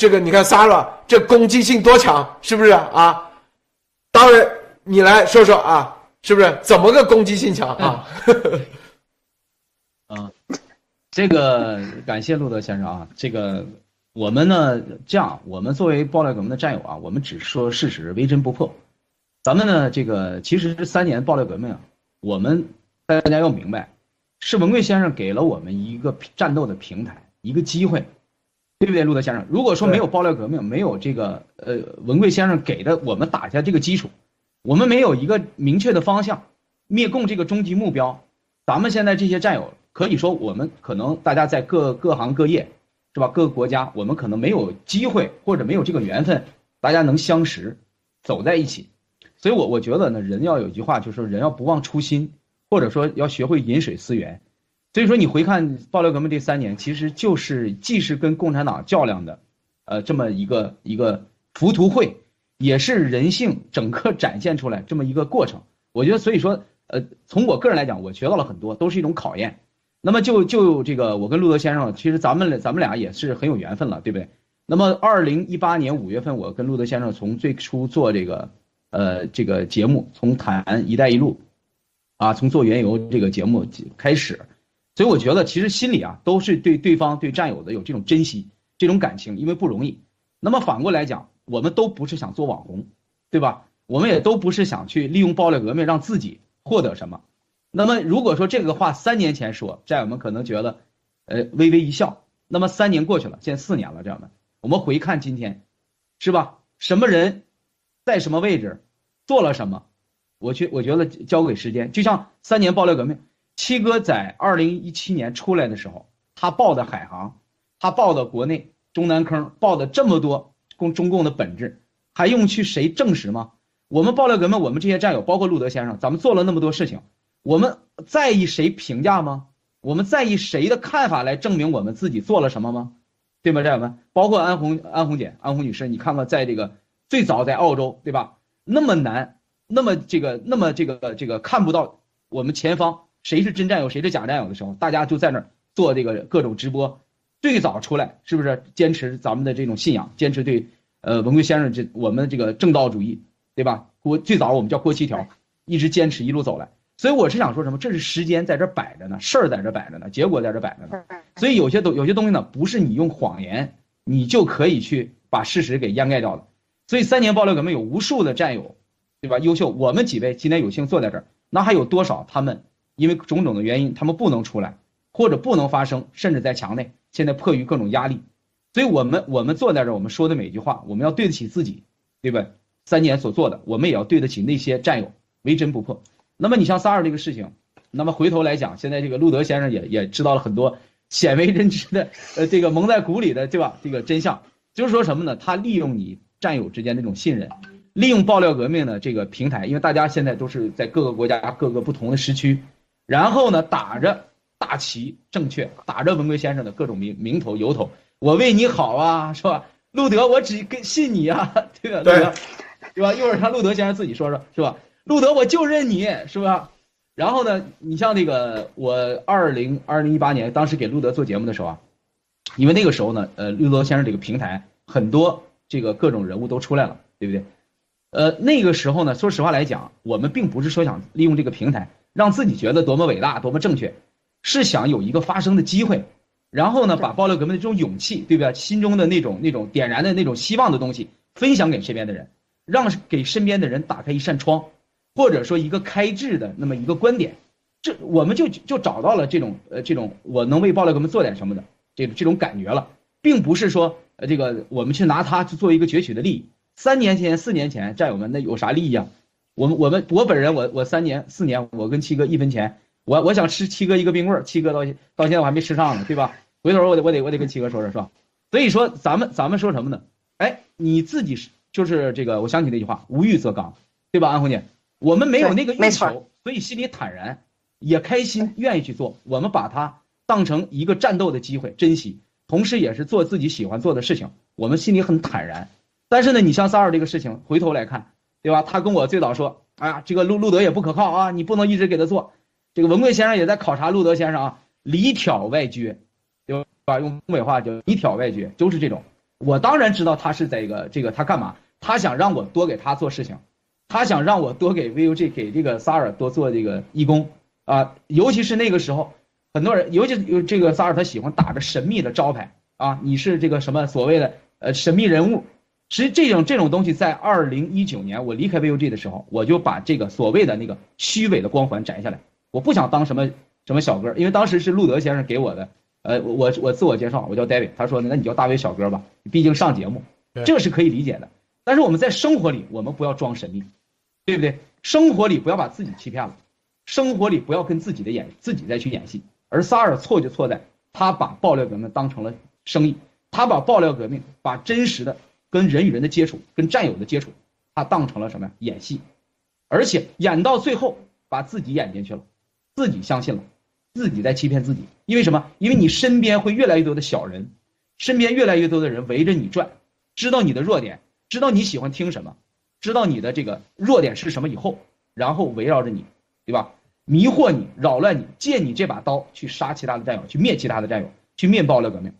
这个你看 Sara 这攻击性多强，是不是啊？当然，你来说说啊，是不是怎么个攻击性强啊？啊，这个感谢路德先生啊，这个我们呢这样，我们作为爆料革命的战友啊，我们只说事实，为真不破。咱们呢这个其实三年爆料革命啊，我们大家要明白，是文贵先生给了我们一个战斗的平台，一个机会，对不对，路德先生？如果说没有爆料革命，没有这个呃文贵先生给的我们打下这个基础，我们没有一个明确的方向，灭共这个终极目标，咱们现在这些战友。可以说，我们可能大家在各各行各业，是吧？各个国家，我们可能没有机会或者没有这个缘分，大家能相识，走在一起。所以，我我觉得呢，人要有一句话，就是人要不忘初心，或者说要学会饮水思源。所以说，你回看爆料革命这三年，其实就是既是跟共产党较量的，呃，这么一个一个浮屠会，也是人性整个展现出来这么一个过程。我觉得，所以说，呃，从我个人来讲，我学到了很多，都是一种考验。那么就就这个，我跟路德先生，其实咱们咱们俩也是很有缘分了，对不对？那么二零一八年五月份，我跟路德先生从最初做这个，呃，这个节目，从谈“一带一路”，啊，从做原油这个节目开始，所以我觉得其实心里啊都是对对方对战友的有这种珍惜，这种感情，因为不容易。那么反过来讲，我们都不是想做网红，对吧？我们也都不是想去利用爆料革命让自己获得什么。那么，如果说这个话三年前说，战友们可能觉得，呃，微微一笑。那么三年过去了，现在四年了，战友们，我们回看今天，是吧？什么人，在什么位置，做了什么？我去，我觉得交给时间。就像三年爆料革命，七哥在二零一七年出来的时候，他报的海航，他报的国内中南坑，报的这么多共中共的本质，还用去谁证实吗？我们爆料革命，我们这些战友，包括路德先生，咱们做了那么多事情。我们在意谁评价吗？我们在意谁的看法来证明我们自己做了什么吗？对吗，战友们？包括安红、安红姐、安红女士，你看看，在这个最早在澳洲，对吧？那么难，那么这个，那么这个，这个看不到我们前方谁是真战友，谁是假战友的时候，大家就在那儿做这个各种直播。最早出来是不是坚持咱们的这种信仰，坚持对呃文贵先生这我们这个正道主义，对吧？国最早我们叫郭七条，一直坚持一路走来。所以我是想说什么？这是时间在这摆着呢，事儿在这摆着呢，结果在这摆着呢。所以有些东有些东西呢，不是你用谎言你就可以去把事实给掩盖掉的。所以三年爆料革命有无数的战友，对吧？优秀，我们几位今天有幸坐在这儿，那还有多少他们因为种种的原因，他们不能出来，或者不能发声，甚至在墙内，现在迫于各种压力。所以我们我们坐在这儿，我们说的每一句话，我们要对得起自己，对吧？三年所做的，我们也要对得起那些战友，为真不破。那么你像萨尔这个事情，那么回头来讲，现在这个路德先生也也知道了很多鲜为人知的，呃，这个蒙在鼓里的，对吧？这个真相就是说什么呢？他利用你战友之间这种信任，利用爆料革命的这个平台，因为大家现在都是在各个国家各个不同的时区，然后呢，打着大旗正确，打着文贵先生的各种名名头由头，我为你好啊，是吧？路德，我只跟信你啊，对吧？对，对吧？一会儿让路德先生自己说说，是吧？路德，我就认你是吧？然后呢，你像那个我二零二零一八年当时给路德做节目的时候啊，因为那个时候呢，呃，路德先生这个平台很多这个各种人物都出来了，对不对？呃，那个时候呢，说实话来讲，我们并不是说想利用这个平台让自己觉得多么伟大、多么正确，是想有一个发声的机会，然后呢，把爆料革命的这种勇气，对不对？心中的那种那种点燃的那种希望的东西分享给身边的人，让给身边的人打开一扇窗。或者说一个开智的那么一个观点，这我们就就找到了这种呃这种我能为爆料革命做点什么的这这种感觉了，并不是说呃这个我们去拿它去做一个攫取的利益。三年前四年前战友们那有啥利益啊？我们我们我本人我我三年四年我跟七哥一分钱，我我想吃七哥一个冰棍儿，七哥到到现在我还没吃上呢，对吧？回头我得我得我得跟七哥说说，是吧？所以说咱们咱们说什么呢？哎，你自己是就是这个，我想起那句话，无欲则刚，对吧？安红姐。我们没有那个欲求，所以心里坦然，也开心，愿意去做。我们把它当成一个战斗的机会，珍惜，同时也是做自己喜欢做的事情。我们心里很坦然。但是呢，你像萨尔这个事情，回头来看，对吧？他跟我最早说：“啊，这个路路德也不可靠啊，你不能一直给他做。”这个文贵先生也在考察路德先生啊，里挑外撅，对吧？用东北话叫里挑外撅，就是这种。我当然知道他是在一个这个他干嘛？他想让我多给他做事情，他想让我多给 VUG 给这个 Sara 多做这个义工啊，尤其是那个时候，很多人，尤其这个 Sara 他喜欢打着神秘的招牌啊，你是这个什么所谓的呃神秘人物。实际这种这种东西，在二零一九年我离开 VUG 的时候，我就把这个所谓的那个虚伪的光环摘下来。我不想当什么什么小哥，因为当时是路德先生给我的。呃，我我自我介绍，我叫 David，他说那你叫大卫小哥吧，毕竟上节目，这个是可以理解的。但是我们在生活里，我们不要装神秘，对不对？生活里不要把自己欺骗了，生活里不要跟自己的演自己再去演戏。而萨尔错就错在，他把爆料革命当成了生意，他把爆料革命把真实的。跟人与人的接触，跟战友的接触，他当成了什么呀？演戏，而且演到最后把自己演进去了，自己相信了，自己在欺骗自己。因为什么？因为你身边会越来越多的小人，身边越来越多的人围着你转，知道你的弱点，知道你喜欢听什么，知道你的这个弱点是什么以后，然后围绕着你，对吧？迷惑你，扰乱你，借你这把刀去杀其他的战友，去灭其他的战友，去灭爆料革命。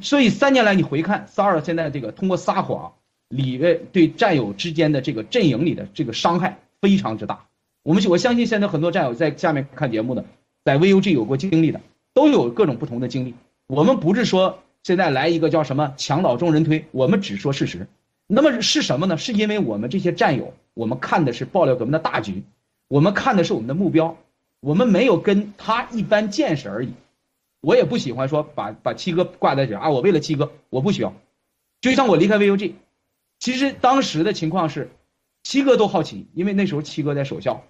所以三年来，你回看萨尔现在这个通过撒谎，里面对战友之间的这个阵营里的这个伤害非常之大。我们我相信现在很多战友在下面看节目的，在 VUG 有过经历的，都有各种不同的经历。我们不是说现在来一个叫什么墙倒众人推，我们只说事实。那么是什么呢？是因为我们这些战友，我们看的是爆料革命的大局，我们看的是我们的目标，我们没有跟他一般见识而已。我也不喜欢说把把七哥挂在这啊！我为了七哥，我不需要。就像我离开 VUG，其实当时的情况是，七哥都好奇，因为那时候七哥在守校，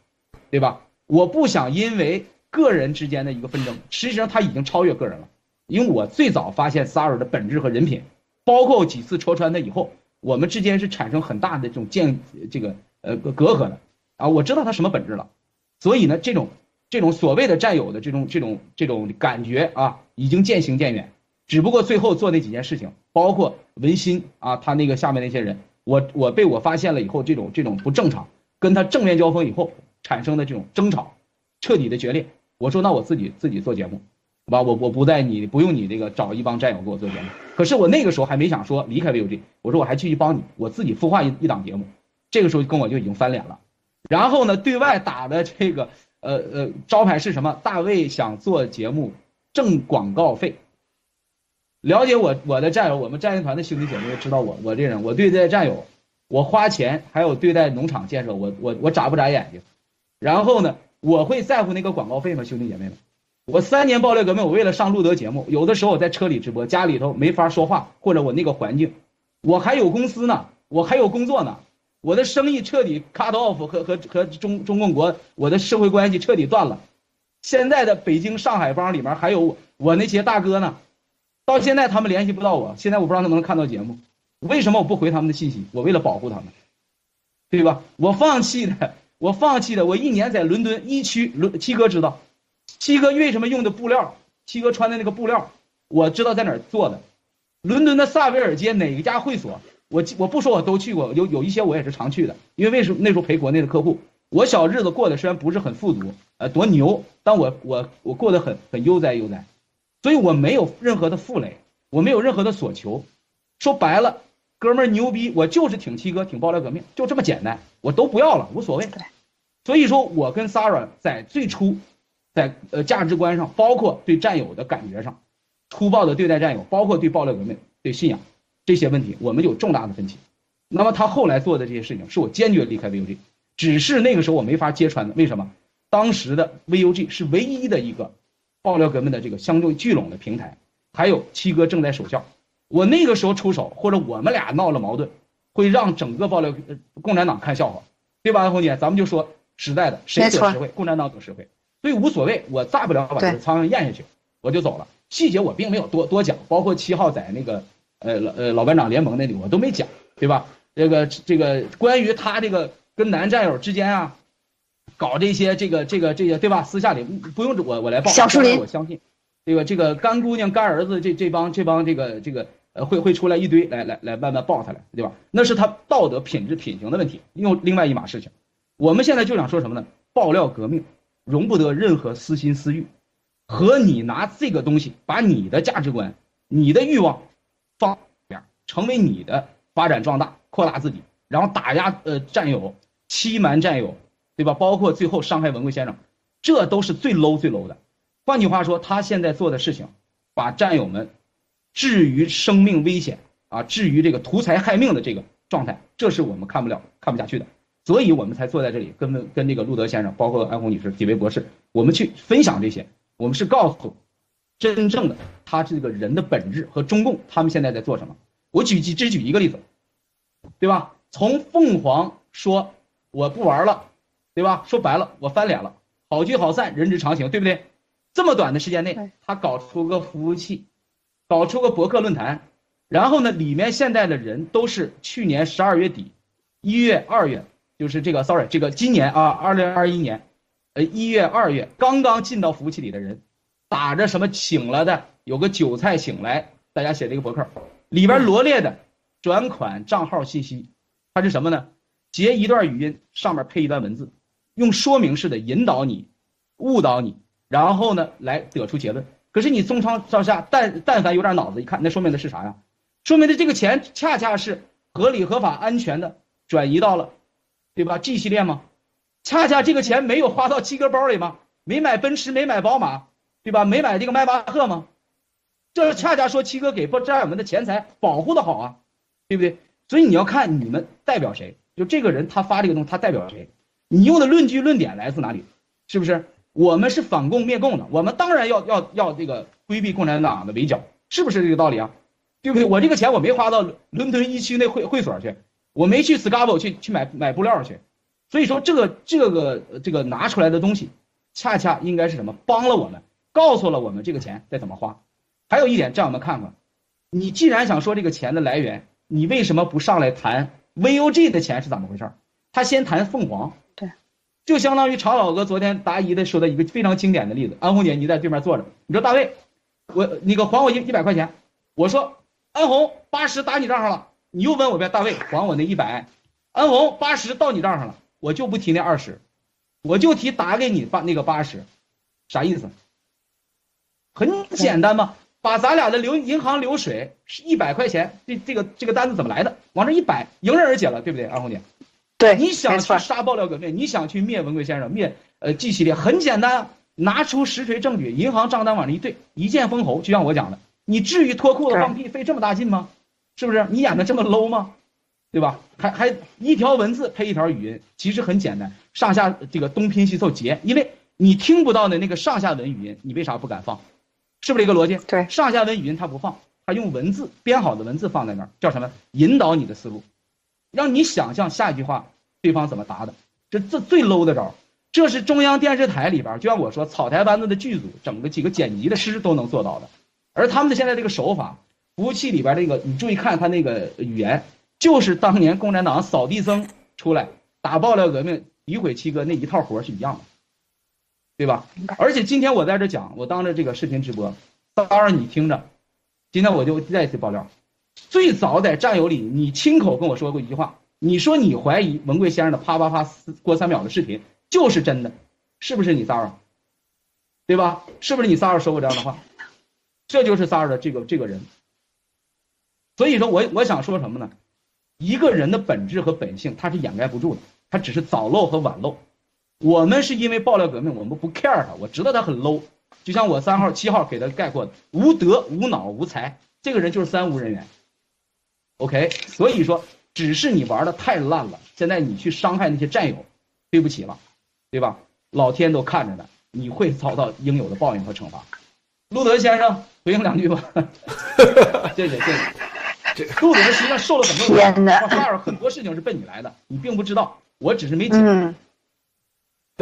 对吧？我不想因为个人之间的一个纷争，实际上他已经超越个人了。因为我最早发现萨尔的本质和人品，包括几次戳穿他以后，我们之间是产生很大的这种见这个呃隔阂的啊！我知道他什么本质了，所以呢，这种。这种所谓的战友的这种这种这种感觉啊，已经渐行渐远。只不过最后做那几件事情，包括文心啊，他那个下面那些人，我我被我发现了以后，这种这种不正常，跟他正面交锋以后产生的这种争吵，彻底的决裂。我说那我自己自己做节目，好吧，我我不在你不用你这个找一帮战友给我做节目。可是我那个时候还没想说离开 VUG，我说我还继续帮你，我自己孵化一一档节目。这个时候跟我就已经翻脸了，然后呢，对外打的这个。呃呃，招牌是什么？大卫想做节目挣广告费。了解我我的战友，我们战友团的兄弟姐妹知道我我这人，我对待战友，我花钱，还有对待农场建设，我我我眨不眨眼睛。然后呢，我会在乎那个广告费吗？兄弟姐妹们，我三年爆料革命，我为了上路德节目，有的时候我在车里直播，家里头没法说话，或者我那个环境，我还有公司呢，我还有工作呢。我的生意彻底 cut off 和和和中中共国，我的社会关系彻底断了。现在的北京上海帮里面还有我我那些大哥呢，到现在他们联系不到我。现在我不知道能不能看到节目，为什么我不回他们的信息？我为了保护他们，对吧？我放弃的，我放弃的。我一年在伦敦一区，伦七哥知道，七哥为什么用的布料，七哥穿的那个布料，我知道在哪儿做的。伦敦的萨维尔街哪一家会所？我我不说我都去过，有有一些我也是常去的，因为为什么那时候陪国内的客户，我小日子过得虽然不是很富足，呃，多牛，但我我我过得很很悠哉悠哉，所以我没有任何的负累，我没有任何的所求，说白了，哥们儿牛逼，我就是挺七哥，挺爆料革命，就这么简单，我都不要了，无所谓。所以说我跟 Sara 在最初，在呃价值观上，包括对战友的感觉上，粗暴的对待战友，包括对爆料革命，对信仰。这些问题我们有重大的分歧，那么他后来做的这些事情是我坚决离开 VUG，只是那个时候我没法揭穿的。为什么？当时的 VUG 是唯一的一个爆料革命的这个相对聚拢的平台，还有七哥正在守孝。我那个时候出手，或者我们俩闹了矛盾，会让整个爆料共产党看笑话，对吧，红姐？咱们就说实在的，谁得实惠？共产党得实惠，所以无所谓，我大不了把这个苍蝇咽下去，我就走了。细节我并没有多多讲，包括七号在那个。呃老呃老班长联盟那里我都没讲，对吧？这个这个关于他这个跟男战友之间啊，搞这些这个这个这些对吧？私下里不用我我来报，小树林我相信，对吧？这个干姑娘干儿子这这帮这帮这个这个呃会会出来一堆来来来慢慢报他来，对吧？那是他道德品质品行的问题，用另外一码事情。我们现在就想说什么呢？爆料革命容不得任何私心私欲，和你拿这个东西把你的价值观、你的欲望。方面成为你的发展壮大、扩大自己，然后打压呃战友、欺瞒战友，对吧？包括最后伤害文贵先生，这都是最 low 最 low 的。换句话说，他现在做的事情，把战友们置于生命危险啊，置于这个图财害命的这个状态，这是我们看不了、看不下去的。所以我们才坐在这里，跟跟这个路德先生，包括安红女士、几位博士，我们去分享这些。我们是告诉真正的他这个人的本质和中共他们现在在做什么。我举只举一个例子，对吧？从凤凰说我不玩了，对吧？说白了，我翻脸了，好聚好散，人之常情，对不对？这么短的时间内，他搞出个服务器，搞出个博客论坛，然后呢，里面现在的人都是去年十二月底、一月、二月。就是这个，sorry，这个今年啊，二零二一年，呃，一月、二月刚刚进到服务器里的人，打着什么请了的，有个韭菜请来，大家写这个博客，里边罗列的转款账号信息，它是什么呢？截一段语音，上面配一段文字，用说明式的引导你，误导你，然后呢来得出结论。可是你从上到下，但但凡有点脑子，一看那说明的是啥呀？说明的这个钱恰恰是合理、合法、安全的转移到了。对吧？G 系列吗？恰恰这个钱没有花到七哥包里吗？没买奔驰，没买宝马，对吧？没买这个迈巴赫吗？这恰恰说七哥给不战友们的钱财保护的好啊，对不对？所以你要看你们代表谁，就这个人他发这个东西，他代表谁？你用的论据论点来自哪里？是不是？我们是反共灭共的，我们当然要要要这个规避共产党的围剿，是不是这个道理啊？对不对？我这个钱我没花到伦敦一区那会会所去。我没去 Scavo 去去买买布料去，所以说这个这个这个拿出来的东西，恰恰应该是什么？帮了我们，告诉了我们这个钱该怎么花。还有一点，让我们看看，你既然想说这个钱的来源，你为什么不上来谈 VOG 的钱是怎么回事？他先谈凤凰，对，就相当于常老哥昨天答疑的说的一个非常经典的例子。安红姐，你在对面坐着，你说大卫，我那个还我一一百块钱，我说安红八十打你账上了。你又问我遍大卫还我那一百，安红八十到你账上了，我就不提那二十，我就提打给你八那个八十，啥意思？很简单嘛，把咱俩的流银行流水是一百块钱，这这个这个单子怎么来的？往这一摆，迎刃而解了，对不对，二红姐？对，你想去杀爆料革命，你想去灭文贵先生，灭呃 G 系列，很简单，拿出实锤证据，银行账单往这一对，一剑封喉，就像我讲的，你至于脱裤子放屁费这么大劲吗？是不是你演的这么 low 吗？对吧？还还一条文字配一条语音，其实很简单，上下这个东拼西凑结，因为你听不到的那个上下文语音，你为啥不敢放？是不是一个逻辑？对，上下文语音他不放，他用文字编好的文字放在那儿，叫什么？引导你的思路，让你想象下一句话对方怎么答的。这这最 low 的招，这是中央电视台里边，就像我说草台班子的剧组，整个几个剪辑的师都能做到的，而他们的现在这个手法。服务器里边这个，你注意看他那个语言，就是当年共产党扫地僧出来打爆料革命、诋毁七哥那一套活是一样的，对吧？而且今天我在这讲，我当着这个视频直播，当然你听着，今天我就再次爆料，最早在战友里，你亲口跟我说过一句话，你说你怀疑文贵先生的啪啪啪过三秒的视频就是真的，是不是你骚扰？对吧？是不是你骚扰说过这样的话？这就是骚扰的这个这个人。所以说我我想说什么呢？一个人的本质和本性，他是掩盖不住的，他只是早漏和晚漏。我们是因为爆料革命，我们不 care 他，我知道他很 low。就像我三号、七号给他概括的：无德、无脑、无才，这个人就是三无人员。OK，所以说，只是你玩的太烂了，现在你去伤害那些战友，对不起了，对吧？老天都看着呢，你会遭到应有的报应和惩罚。路德先生回应两句吧，谢谢谢谢。这路德实际上受了很多天呐，萨尔很多事情是奔你来的，你并不知道，我只是没讲。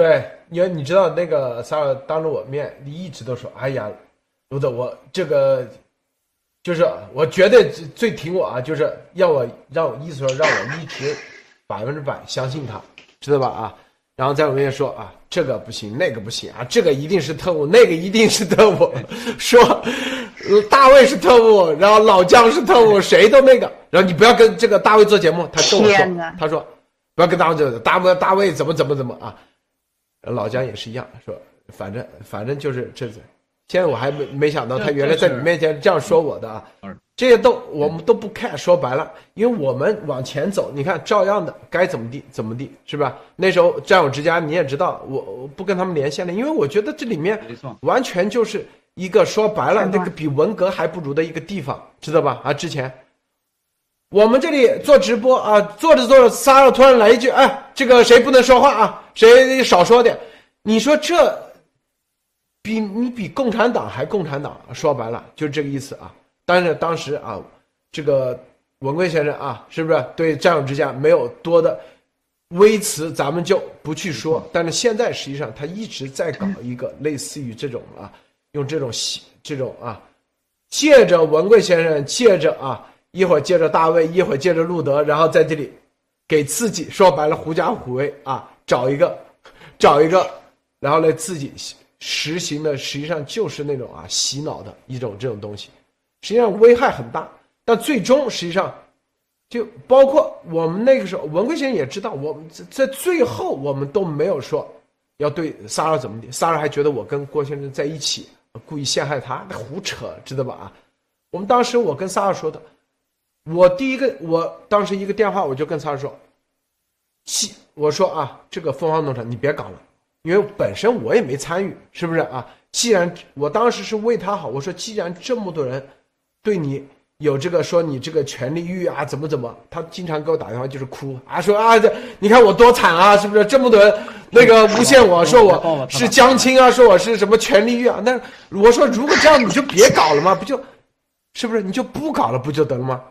对，因为你知道那个萨尔当着我面，你一直都说：“哎呀，卢德，我这个就是我绝对最挺我啊，就是要我让我意思说让我一直百分之百相信他，知道吧？啊，然后在我面前说啊，这个不行，那个不行啊，这个一定是特务，那个一定是特务，说。”大卫是特务，然后老姜是特务，谁都那个。然后你不要跟这个大卫做节目，他跟我说，他说不要跟大卫做，大卫大卫怎么怎么怎么啊？老姜也是一样，说反正反正就是这，现在我还没没想到他原来在你面前这样说我的啊。这些都我们都不看。说白了，因为我们往前走，你看照样的该怎么地怎么地，是吧？那时候战友之家你也知道，我我不跟他们连线了，因为我觉得这里面，完全就是一个说白了那个比文革还不如的一个地方，知道吧？啊，之前我们这里做直播啊，做着做着，撒了突然来一句，哎，这个谁不能说话啊？谁少说点？你说这比你比共产党还共产党，说白了就是这个意思啊。但是当时啊，这个文贵先生啊，是不是对战友之家没有多的微词，咱们就不去说。但是现在实际上他一直在搞一个类似于这种啊，用这种戏这种啊，借着文贵先生，借着啊，一会儿借着大卫，一会儿借着路德，然后在这里给自己说白了狐假虎威啊，找一个找一个，然后来自己实行的，实际上就是那种啊洗脑的一种这种东西，实际上危害很大。但最终实际上，就包括我们那个时候，文贵先生也知道，我们在在最后我们都没有说要对萨尔怎么地，萨尔还觉得我跟郭先生在一起，故意陷害他，那胡扯，知道吧？啊，我们当时我跟萨尔说的，我第一个，我当时一个电话我就跟萨尔说，既我说啊，这个凤凰农场你别搞了，因为本身我也没参与，是不是啊？既然我当时是为他好，我说既然这么多人对你有这个说你这个权利欲啊，怎么怎么，他经常给我打电话就是哭啊，说啊这你看我多惨啊，是不是这么多人那个诬陷我说我是江青啊，说我是什么权利欲啊？那我说如果这样你就别搞了嘛，不就，是不是你就不搞了不就得了吗？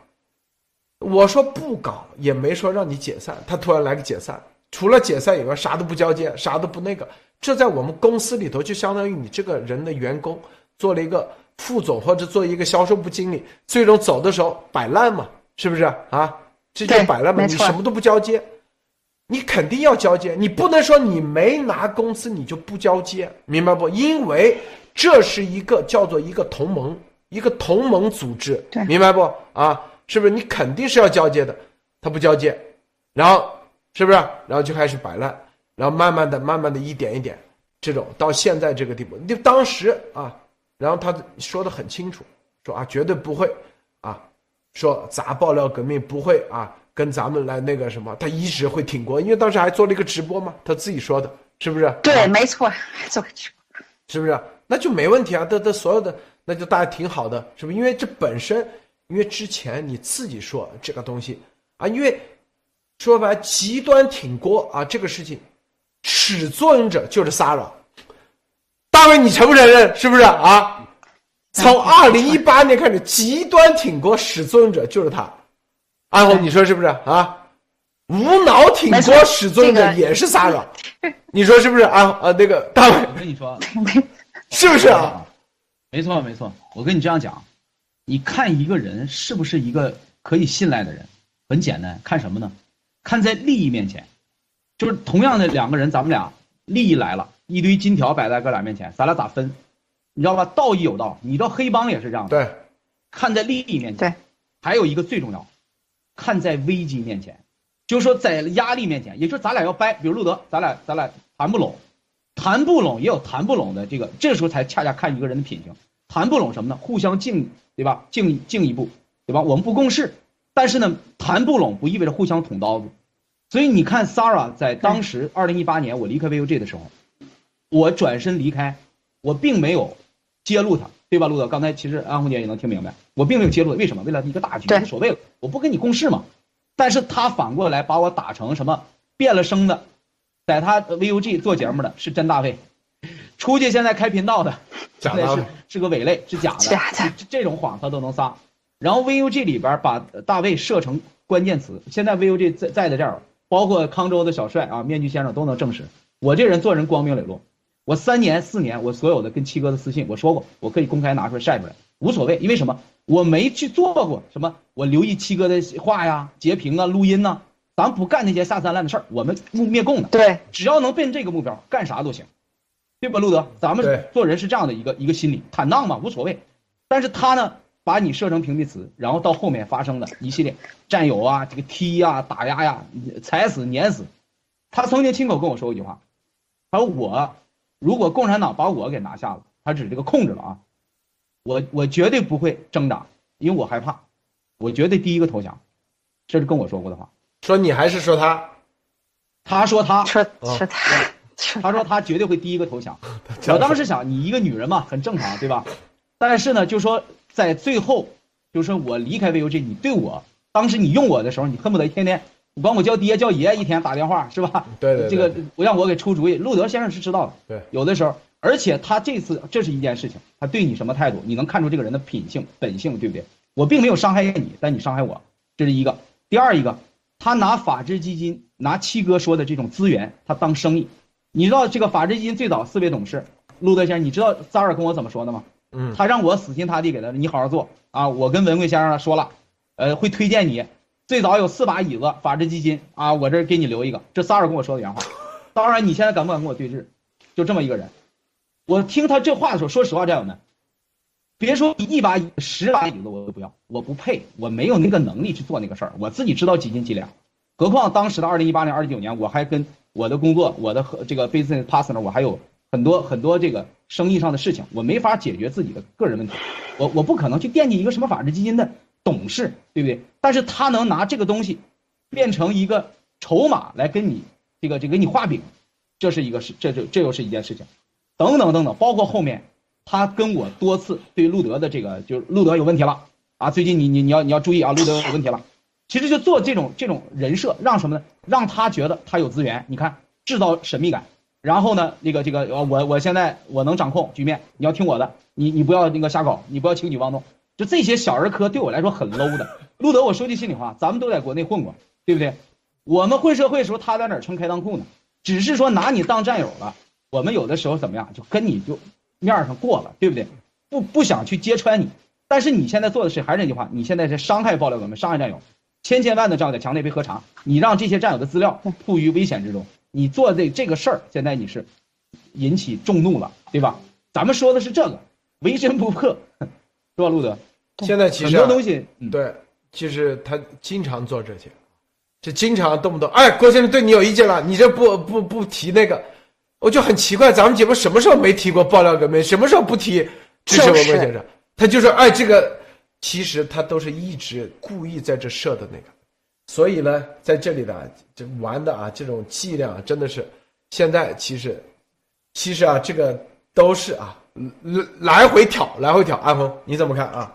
我说不搞也没说让你解散，他突然来个解散，除了解散以外啥都不交接，啥都不那个，这在我们公司里头就相当于你这个人的员工做了一个副总或者做一个销售部经理，最终走的时候摆烂嘛，是不是啊？这就摆烂嘛，你什么都不交接，你肯定要交接，你不能说你没拿工资你就不交接，明白不？因为这是一个叫做一个同盟，一个同盟组织对，明白不？啊，是不是？你肯定是要交接的，他不交接，然后是不是？然后就开始摆烂，然后慢慢的、慢慢的一点一点，这种到现在这个地步，你当时啊，然后他说的很清楚，说啊，绝对不会啊，说砸爆料革命不会啊，跟咱们来那个什么，他一直会挺过，因为当时还做了一个直播嘛，他自己说的，是不是？对，啊没错，做直播是不是？那就没问题啊，这这所有的，那就大家挺好的，是不是？因为这本身，因为之前你自己说这个东西啊，因为说白了极端挺锅啊，这个事情，始作俑者就是撒扰。大卫，你承不承认？是不是啊？从 二零一八年开始，极端挺锅始作俑者就是他。安红，你说是不是啊？无脑挺锅始作俑者这个也是撒扰，你说是不是啊？啊，那个大卫我跟你说，是不是啊？没错没错，我跟你这样讲，你看一个人是不是一个可以信赖的人，很简单，看什么呢？看在利益面前，就是同样的两个人，咱们俩利益来了，一堆金条摆在哥俩面前，咱俩咋分？你知道吧？道义有道，你知道黑帮也是这样的，对，看在利益面前。对，还有一个最重要，看在危机面前，就是说在压力面前，也就是咱俩要掰，比如路德，咱俩咱俩谈不拢，谈不拢也有谈不拢的这个，这时候才恰恰看一个人的品行。谈不拢什么呢？互相敬，对吧？敬敬一步，对吧？我们不共事，但是呢，谈不拢不意味着互相捅刀子。所以你看，Sara 在当时二零一八年我离开 VUG 的时候，我转身离开，我并没有揭露他，对吧，路德？刚才其实安红姐也能听明白，我并没有揭露，为什么？为了一个大局，无所谓了，我不跟你共事嘛。但是他反过来把我打成什么变了声的，在他 VUG 做节目的是真大卫，出去现在开频道的，假的是是个伪类，是假的，假的这这种谎他都能撒。然后 VUG 里边把大卫设成关键词，现在 VUG 在在的这儿，包括康州的小帅啊，面具先生都能证实，我这人做人光明磊落。我三年四年，我所有的跟七哥的私信，我说过，我可以公开拿出来晒出来，无所谓，因为什么？我没去做过什么，我留意七哥的话呀、截屏啊、录音呐、咱不干那些下三滥的事儿，我们灭灭共的。对，只要能奔这个目标，干啥都行，对吧，路德？咱们做人是这样的一个一个心理，坦荡嘛，无所谓。但是他呢，把你设成屏蔽词，然后到后面发生的一系列战友啊，这个踢呀、打压呀、踩死、碾死。他曾经亲口跟我说过一句话，他说我如果共产党把我给拿下了，他指这个控制了啊，我我绝对不会挣扎，因为我害怕。我绝对第一个投降。这是跟我说过的话。说你还是说他？他说他说说他，他说他绝对会第一个投降。我当时想，你一个女人嘛，很正常，对吧？但是呢，就说在最后，就说我离开 VOG，你对我当时你用我的时候，你恨不得天天你管我叫爹叫爷，一天打电话是吧？对对。这个不让我给出主意，路德先生是知道的。对。有的时候，而且他这次这是一件事情，他对你什么态度，你能看出这个人的品性本性，对不对？我并没有伤害你，但你伤害我，这是一个。第二一个，他拿法治基金，拿七哥说的这种资源，他当生意。你知道这个法治基金最早四位董事，路德先生，你知道扎尔跟我怎么说的吗？嗯，他让我死心塌地给他，你好好做啊！我跟文贵先生说了，呃，会推荐你。最早有四把椅子，法治基金啊，我这给你留一个。这萨尔跟我说的原话。当然，你现在敢不敢跟我对峙？就这么一个人。我听他这话的时候，说实话，战友们。别说一把椅十把椅子我都不要，我不配，我没有那个能力去做那个事儿。我自己知道几斤几两，何况当时的二零一八年、二零一九年，我还跟我的工作、我的和这个 business partner，我还有很多很多这个生意上的事情，我没法解决自己的个人问题。我我不可能去惦记一个什么法治基金的董事，对不对？但是他能拿这个东西变成一个筹码来跟你这个这给你画饼，这是一个事，这就这又是一件事情，等等等等，包括后面。他跟我多次对路德的这个，就是路德有问题了啊！最近你你你要你要注意啊，路德有问题了。其实就做这种这种人设，让什么呢？让他觉得他有资源。你看，制造神秘感。然后呢，那个这个我我现在我能掌控局面，你要听我的，你你不要那个瞎搞，你不要轻举妄动。就这些小儿科对我来说很 low 的。路德，我说句心里话，咱们都在国内混过，对不对？我们混社会的时候，他在哪儿穿开裆裤呢？只是说拿你当战友了。我们有的时候怎么样，就跟你就。面上过了，对不对？不不想去揭穿你，但是你现在做的事还是那句话，你现在是伤害爆料革命，伤害战友，千千万的战友在墙内被核查，你让这些战友的资料处于危险之中，你做这这个事儿，现在你是引起众怒了，对吧？咱们说的是这个，为真不破，是吧，路德？现在其实很多东西，对，其实他经常做这些，就经常动不动，哎，郭先生对你有意见了，你这不不不提那个。我就很奇怪，咱们节目什么时候没提过爆料革命？什么时候不提支持文贵先生？他就说：“哎，这个其实他都是一直故意在这设的那个，所以呢，在这里的这玩的啊，这种伎俩真的是现在其实其实啊，这个都是啊，来回挑，来回挑。阿峰，你怎么看啊？”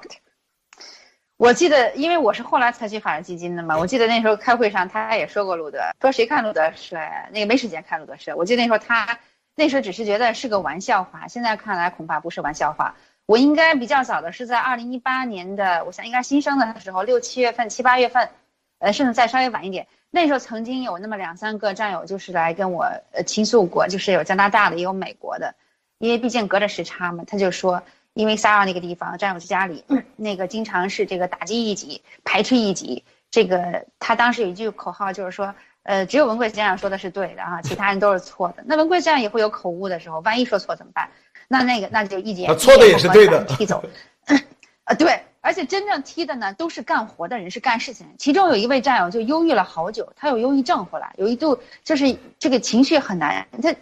我记得，因为我是后来才去法人基金的嘛。我记得那时候开会上，他也说过路德，说谁看路德是那个没时间看路德是。我记得那时候他那时候只是觉得是个玩笑话，现在看来恐怕不是玩笑话。我应该比较早的是在二零一八年的，我想应该新生的时候，六七月份、七八月份，呃，甚至再稍微晚一点。那时候曾经有那么两三个战友就是来跟我呃倾诉过，就是有加拿大的，也有美国的，因为毕竟隔着时差嘛，他就说。因为萨尔那个地方，战友之家里，那个经常是这个打击异己，排斥异己。这个他当时有一句口号，就是说，呃，只有文贵先生说的是对的啊，其他人都是错的。那文贵先生也会有口误的时候，万一说错怎么办？那那个那就意见错的也是对的，踢走。啊，对，而且真正踢的呢，都是干活的人，是干事情。其中有一位战友就忧郁了好久，他有忧郁症，后来有一度就是这个情绪很难，他。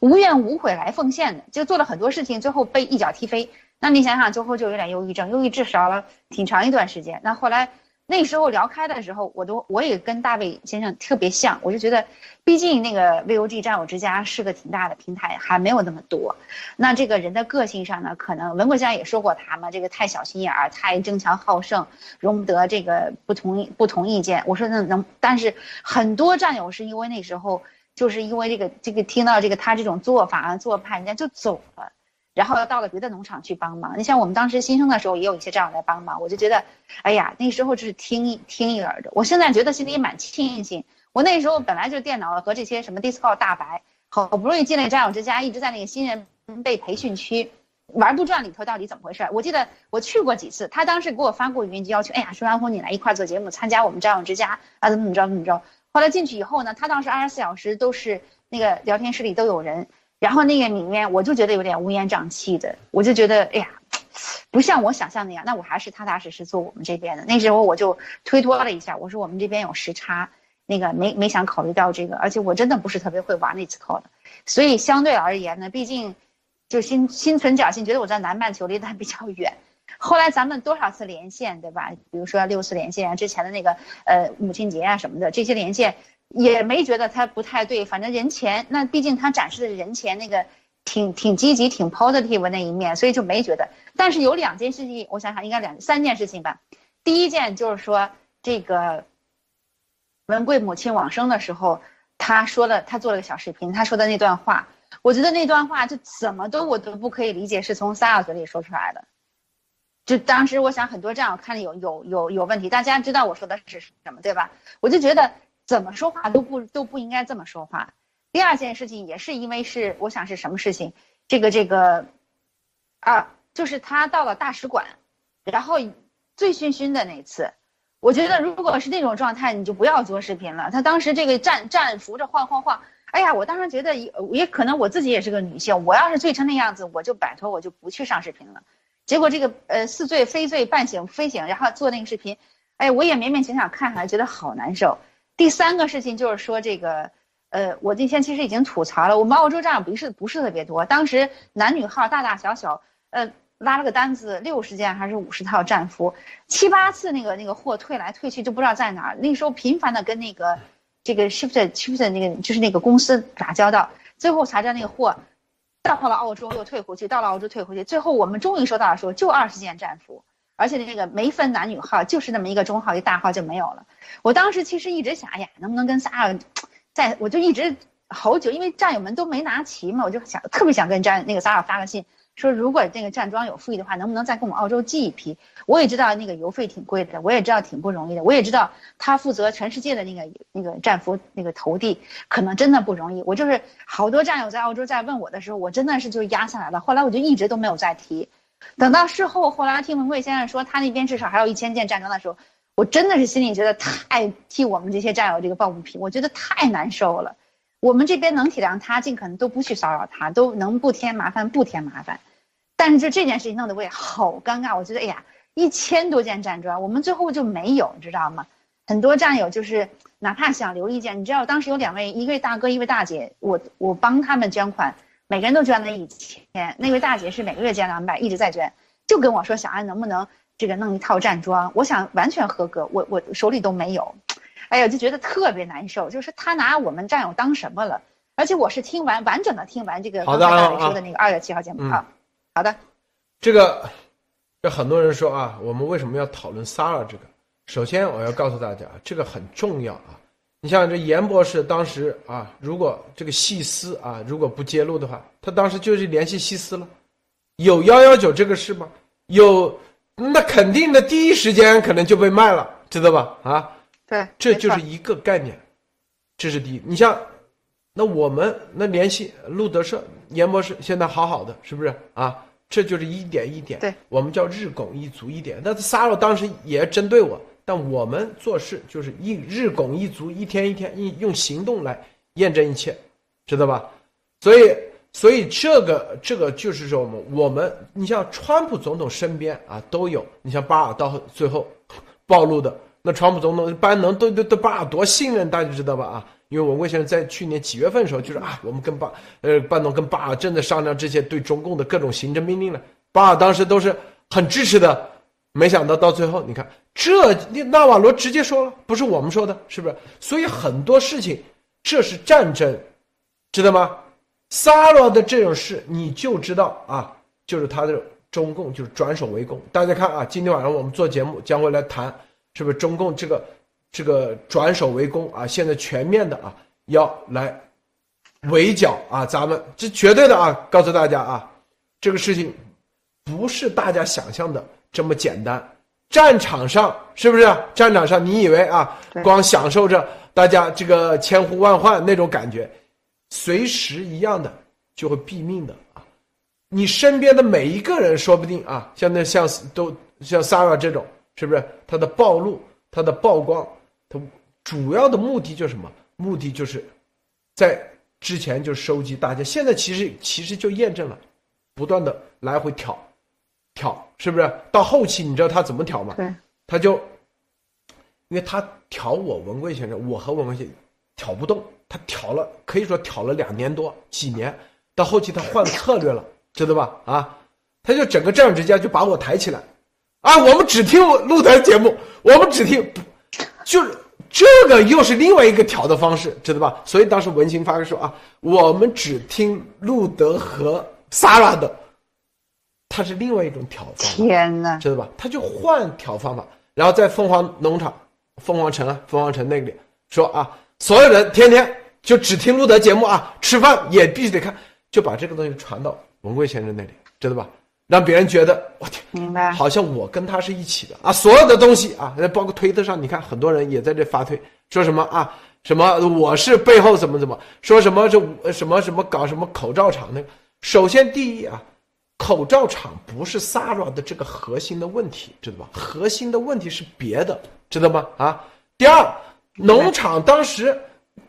无怨无悔来奉献的，就做了很多事情，最后被一脚踢飞。那你想想，最后就有点忧郁症，忧郁至少了挺长一段时间。那后来那时候聊开的时候，我都我也跟大卫先生特别像，我就觉得，毕竟那个 VOG 战友之家是个挺大的平台，还没有那么多。那这个人的个性上呢，可能文国先生也说过他嘛，这个太小心眼儿，太争强好胜，容不得这个不同不同意见。我说那能，但是很多战友是因为那时候。就是因为这个，这个听到这个他这种做法啊做派，人家就走了，然后又到了别的农场去帮忙。你像我们当时新生的时候，也有一些这样来帮忙，我就觉得，哎呀，那时候就是听一听一耳的。我现在觉得心里也蛮庆幸，我那时候本来就电脑和这些什么 DISCO 大白，好不容易进了战友之家，一直在那个新人被培训区玩不转里头，到底怎么回事？我记得我去过几次，他当时给我发过语音就要求，哎呀，说安峰你来一块做节目，参加我们战友之家啊，怎么怎么着怎么着。后来进去以后呢，他当时二十四小时都是那个聊天室里都有人，然后那个里面我就觉得有点乌烟瘴气的，我就觉得哎呀，不像我想象那样。那我还是踏踏实实做我们这边的。那时候我就推脱了一下，我说我们这边有时差，那个没没想考虑到这个，而且我真的不是特别会玩那次 call 的，所以相对而言呢，毕竟就心心存侥幸，觉得我在南半球离他比较远。后来咱们多少次连线，对吧？比如说六次连线啊，之前的那个呃母亲节啊什么的，这些连线也没觉得他不太对。反正人前那毕竟他展示的是人前那个挺挺积极、挺 positive 那一面，所以就没觉得。但是有两件事情，我想想应该两三件事情吧。第一件就是说这个文贵母亲往生的时候，他说了，他做了个小视频，他说的那段话。我觉得那段话就怎么都我都不可以理解是从撒尔嘴里说出来的，就当时我想很多战友看了有有有有问题，大家知道我说的是什么对吧？我就觉得怎么说话都不都不应该这么说话。第二件事情也是因为是我想是什么事情，这个这个，啊，就是他到了大使馆，然后醉醺醺的那次，我觉得如果是那种状态，你就不要做视频了。他当时这个站站扶着晃晃晃。哎呀，我当时觉得也也可能我自己也是个女性，我要是醉成那样子，我就摆脱，我就不去上视频了。结果这个呃似醉非醉半醒非醒，然后做那个视频，哎，我也勉勉强强看下来，觉得好难受。第三个事情就是说这个，呃，我那天其实已经吐槽了，我们澳洲站不是不是特别多，当时男女号大大小小，呃，拉了个单子六十件还是五十套战服，七八次那个那个货退来退去就不知道在哪儿，那时候频繁的跟那个。这个 shift shift 那个就是那个公司打交道，最后才知道那个货到了澳洲又退回去，到了澳洲退回去，最后我们终于收到了，说就二十件战服，而且那个没分男女号，就是那么一个中号一大号就没有了。我当时其实一直想，哎呀，能不能跟萨尔，在我就一直好久，因为战友们都没拿齐嘛，我就想特别想跟战那个萨尔发个信。说如果那个站桩有富裕的话，能不能再给我们澳洲寄一批？我也知道那个邮费挺贵的，我也知道挺不容易的，我也知道他负责全世界的那个那个战俘那个投递，可能真的不容易。我就是好多战友在澳洲在问我的时候，我真的是就压下来了。后来我就一直都没有再提，等到事后后来听文贵先生说他那边至少还有一千件战装的时候，我真的是心里觉得太替我们这些战友这个抱不平，我觉得太难受了。我们这边能体谅他，尽可能都不去骚扰他，都能不添麻烦不添麻烦。但是就这件事情弄得我也好尴尬，我觉得哎呀，一千多件战装，我们最后就没有，你知道吗？很多战友就是哪怕想留一件，你知道当时有两位，一位大哥，一位大姐，我我帮他们捐款，每个人都捐了一千，那位大姐是每个月捐两百，一直在捐，就跟我说小安能不能这个弄一套站桩，我想完全合格，我我手里都没有，哎呀，就觉得特别难受，就是他拿我们战友当什么了？而且我是听完完整的听完这个刚才大伟说的那个二月七号节目啊。好的，这个，这很多人说啊，我们为什么要讨论 Sara 这个？首先，我要告诉大家，这个很重要啊。你像这严博士当时啊，如果这个细思啊，如果不揭露的话，他当时就是联系细思了。有幺幺九这个事吗？有，那肯定的第一时间可能就被卖了，知道吧？啊，对，这就是一个概念，这是第一。你像，那我们那联系路德社严博士，现在好好的，是不是啊？这就是一点一点，对，我们叫日拱一卒一点。但是萨罗当时也针对我，但我们做事就是一日拱一卒，一天一天，用用行动来验证一切，知道吧？所以，所以这个这个就是说，我们我们，你像川普总统身边啊都有，你像巴尔到最后暴露的，那川普总统班农都都对巴尔多信任，大家知道吧？啊。因为我为什么在去年几月份的时候，就是啊，我们跟巴呃班农跟巴尔正在商量这些对中共的各种行政命令呢。巴尔当时都是很支持的，没想到到最后，你看这纳瓦罗直接说了，不是我们说的，是不是？所以很多事情这是战争，知道吗？萨罗的这种事你就知道啊，就是他的中共就是转守为攻。大家看啊，今天晚上我们做节目将会来谈，是不是中共这个？这个转守为攻啊，现在全面的啊，要来围剿啊，咱们这绝对的啊，告诉大家啊，这个事情不是大家想象的这么简单。战场上是不是？战场上你以为啊，光享受着大家这个千呼万唤那种感觉，随时一样的就会毙命的啊！你身边的每一个人，说不定啊，像那像都像 Sarah 这种，是不是？他的暴露，他的曝光。他主要的目的就是什么？目的就是，在之前就收集大家，现在其实其实就验证了，不断的来回挑，挑是不是？到后期你知道他怎么挑吗？对，他就，因为他挑我文贵先生，我和文贵先生挑不动，他挑了可以说挑了两年多几年，到后期他换策略了，知道吧？啊，他就整个战略之家就把我抬起来，啊，我们只听路德节目，我们只听，就是这个又是另外一个调的方式，知道吧？所以当时文心发说啊，我们只听路德和 Sara 的，它是另外一种挑方法，天哪！知道吧？他就换挑方法，然后在凤凰农场、凤凰城啊、凤凰城那里说啊，所有人天天就只听路德节目啊，吃饭也必须得看，就把这个东西传到文贵先生那里，知道吧？让别人觉得我天，明白。好像我跟他是一起的啊！所有的东西啊，包括推特上，你看很多人也在这发推，说什么啊，什么我是背后怎么怎么，说什么这什么什么搞什么口罩厂那个。首先第一啊，口罩厂不是 Sara 的这个核心的问题，知道吧？核心的问题是别的，知道吗？啊，第二，农场当时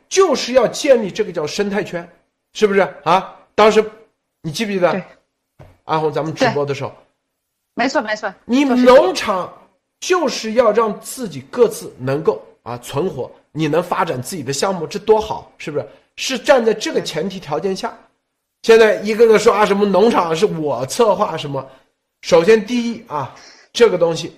就是要建立这个叫生态圈，是不是啊？当时你记不记得？对。阿红，咱们直播的时候，没错没错，你农场就是要让自己各自能够啊存活，你能发展自己的项目，这多好，是不是？是站在这个前提条件下，现在一个个说啊什么农场是我策划什么，首先第一啊，这个东西，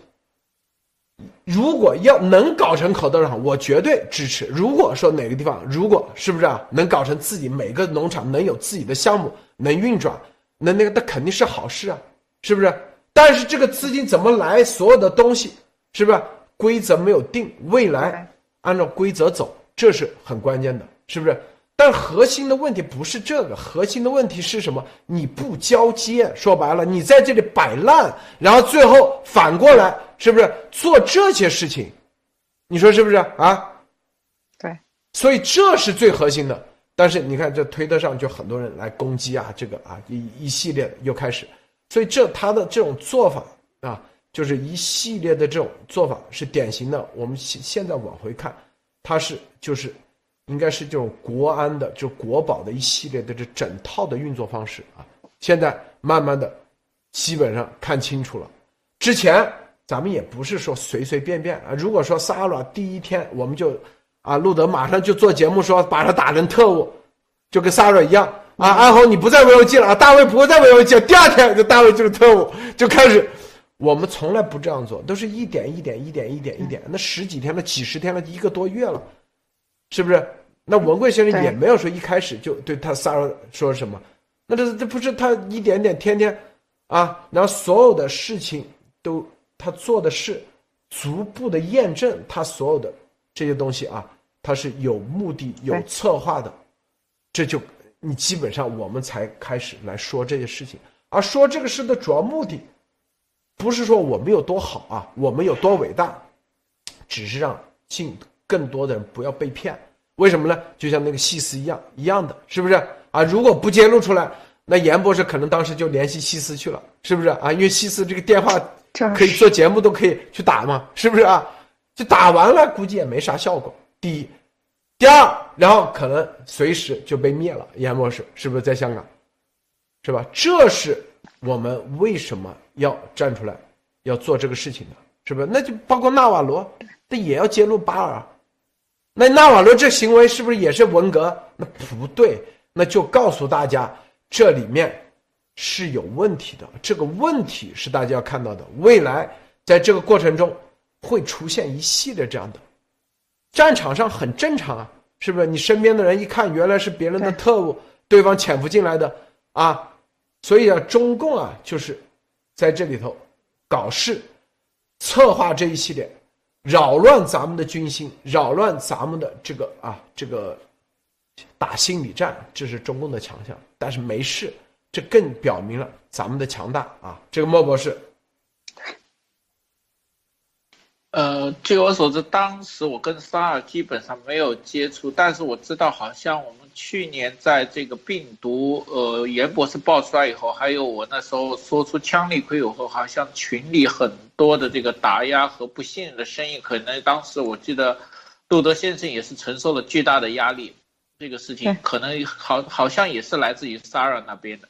如果要能搞成口袋厂，我绝对支持。如果说哪个地方，如果是不是啊，能搞成自己每个农场能有自己的项目能运转。那那个那肯定是好事啊，是不是？但是这个资金怎么来？所有的东西是不是规则没有定？未来按照规则走，这是很关键的，是不是？但核心的问题不是这个，核心的问题是什么？你不交接，说白了，你在这里摆烂，然后最后反过来，是不是做这些事情？你说是不是啊？对，所以这是最核心的。但是你看，这推特上就很多人来攻击啊，这个啊一一系列的又开始，所以这他的这种做法啊，就是一系列的这种做法是典型的。我们现现在往回看，他是就是应该是这种国安的，就国宝的一系列的这整套的运作方式啊。现在慢慢的，基本上看清楚了。之前咱们也不是说随随便便啊，如果说萨拉第一天我们就。啊，路德马上就做节目说把他打成特务，就跟萨瑞一样啊。安红，你不在 VOG 了啊，大卫不会在 VOG 第二天，就大卫就是特务，就开始。我们从来不这样做，都是一点一点、一点一点、一点。那十几天了，几十天了，一个多月了，是不是？那文贵先生也没有说一开始就对他萨瑞说什么，那这这不是他一点点天天啊，然后所有的事情都他做的事逐步的验证他所有的。这些东西啊，他是有目的、有策划的，这就你基本上我们才开始来说这些事情。而说这个事的主要目的，不是说我们有多好啊，我们有多伟大，只是让尽更多的人不要被骗。为什么呢？就像那个细思一样一样的，是不是啊？如果不揭露出来，那严博士可能当时就联系西斯去了，是不是啊？因为西斯这个电话可以做节目，都可以去打嘛，是不是啊？就打完了，估计也没啥效果。第一，第二，然后可能随时就被灭了。严博士是不是在香港？是吧？这是我们为什么要站出来要做这个事情的？是不是？那就包括纳瓦罗，他也要揭露巴尔。那纳瓦罗这行为是不是也是文革？那不对，那就告诉大家这里面是有问题的。这个问题是大家要看到的。未来在这个过程中。会出现一系列这样的，战场上很正常啊，是不是？你身边的人一看，原来是别人的特务，对方潜伏进来的啊，所以啊，中共啊，就是在这里头搞事，策划这一系列，扰乱咱们的军心，扰乱咱们的这个啊，这个打心理战，这是中共的强项。但是没事，这更表明了咱们的强大啊。这个莫博士。呃，据我所知，当时我跟沙尔基本上没有接触，但是我知道，好像我们去年在这个病毒，呃，严博士爆出来以后，还有我那时候说出枪利亏以后，好像群里很多的这个打压和不信任的声音，可能当时我记得，杜德先生也是承受了巨大的压力，这个事情可能好好像也是来自于沙尔那边的。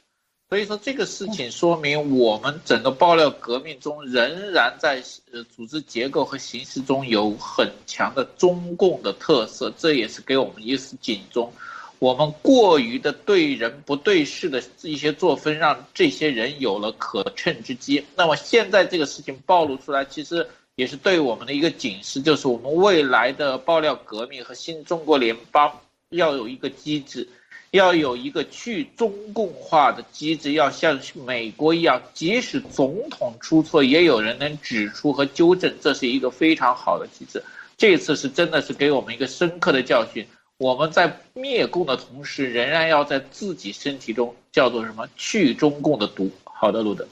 所以说这个事情说明我们整个爆料革命中仍然在呃组织结构和形式中有很强的中共的特色，这也是给我们一丝警钟。我们过于的对人不对事的一些作风，让这些人有了可乘之机。那么现在这个事情暴露出来，其实也是对我们的一个警示，就是我们未来的爆料革命和新中国联邦要有一个机制。要有一个去中共化的机制，要像美国一样，即使总统出错，也有人能指出和纠正，这是一个非常好的机制。这次是真的是给我们一个深刻的教训。我们在灭共的同时，仍然要在自己身体中叫做什么去中共的毒。好的，路德。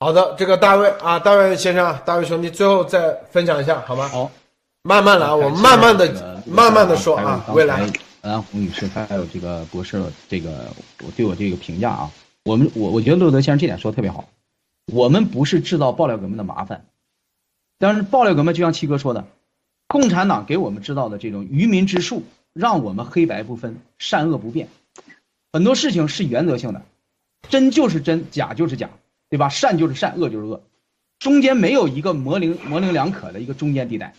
好的，这个大卫啊，大卫先生，大卫兄弟，最后再分享一下好吗？好，慢慢来，我们慢慢的、慢慢的说啊，未来。安红女士，还有这个博士，这个我对我这个评价啊，我们我我觉得路德先生这点说的特别好，我们不是制造爆料革命的麻烦，但是爆料革命就像七哥说的，共产党给我们制造的这种愚民之术，让我们黑白不分，善恶不辨，很多事情是原则性的，真就是真，假就是假，对吧？善就是善，恶就是恶，中间没有一个模棱模棱两可的一个中间地带，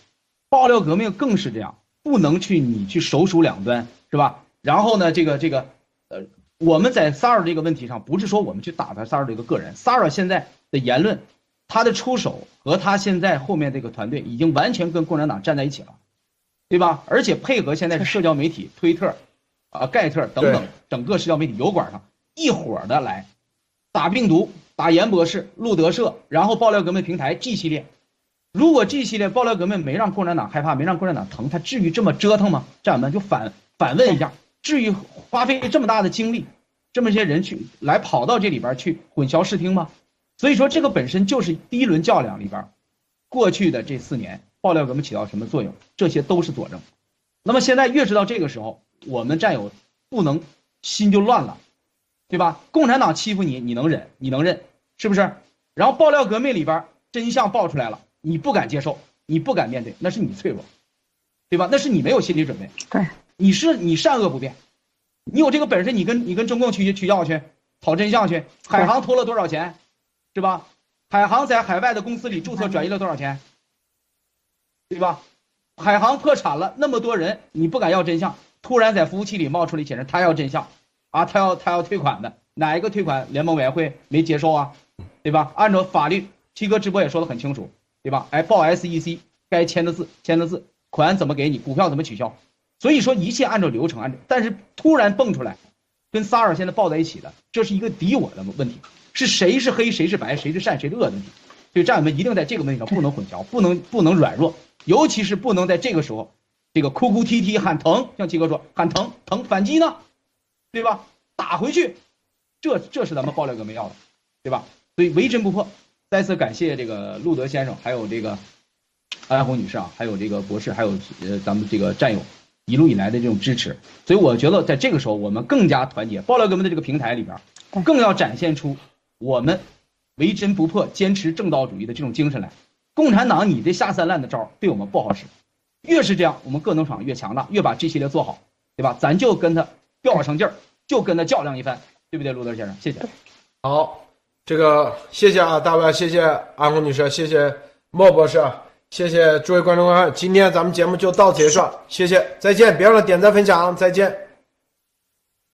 爆料革命更是这样。不能去你去首鼠两端是吧？然后呢，这个这个，呃，我们在萨尔这个问题上，不是说我们去打他萨尔这个个人，萨尔现在的言论，他的出手和他现在后面这个团队已经完全跟共产党站在一起了，对吧？而且配合现在社交媒体推特，啊盖特等等整个社交媒体油管上一伙的来打病毒，打严博士、路德社，然后爆料革命平台 G 系列。如果这系列爆料革命没让共产党害怕，没让共产党疼，他至于这么折腾吗？战友们就反反问一下，至于花费这么大的精力，这么些人去来跑到这里边去混淆视听吗？所以说，这个本身就是第一轮较量里边，过去的这四年爆料革命起到什么作用，这些都是佐证。那么现在越是到这个时候，我们战友不能心就乱了，对吧？共产党欺负你，你能忍？你能认？是不是？然后爆料革命里边真相爆出来了。你不敢接受，你不敢面对，那是你脆弱，对吧？那是你没有心理准备。对，你是你善恶不变，你有这个本事，你跟你跟中共去取药去，讨真相去。海航偷了多少钱，是吧？海航在海外的公司里注册转移了多少钱，对吧？海航破产了，那么多人，你不敢要真相，突然在服务器里冒出来显示他要真相，啊，他要他要退款的，哪一个退款联盟委员会没接受啊？对吧？按照法律，七哥直播也说的很清楚。对吧？哎，报 SEC 该签的字签的字，款怎么给你，股票怎么取消？所以说一切按照流程，按照。但是突然蹦出来，跟萨尔现在抱在一起的，这是一个敌我的问题，是谁是黑谁是白，谁是善谁是恶的问题。所以战友们一定在这个问题上不能混淆，不能不能软弱，尤其是不能在这个时候，这个哭哭啼啼喊疼，像七哥说喊疼疼反击呢，对吧？打回去，这这是咱们爆料革命要的，对吧？所以唯真不破。再次感谢这个路德先生，还有这个安红女士啊，还有这个博士，还有呃咱们这个战友一路以来的这种支持。所以我觉得在这个时候，我们更加团结。爆料革命的这个平台里边，更要展现出我们为真不破、坚持正道主义的这种精神来。共产党你这下三滥的招对我们不好使，越是这样，我们各农场越强大，越把这系列做好，对吧？咱就跟他吊上劲儿，就跟他较量一番，对不对，路德先生？谢谢。好。这个谢谢啊，大卫，谢谢安红女士，谢谢莫博士，谢谢诸位观众观看，今天咱们节目就到此结束，谢谢，再见，别忘了点赞分享，再见。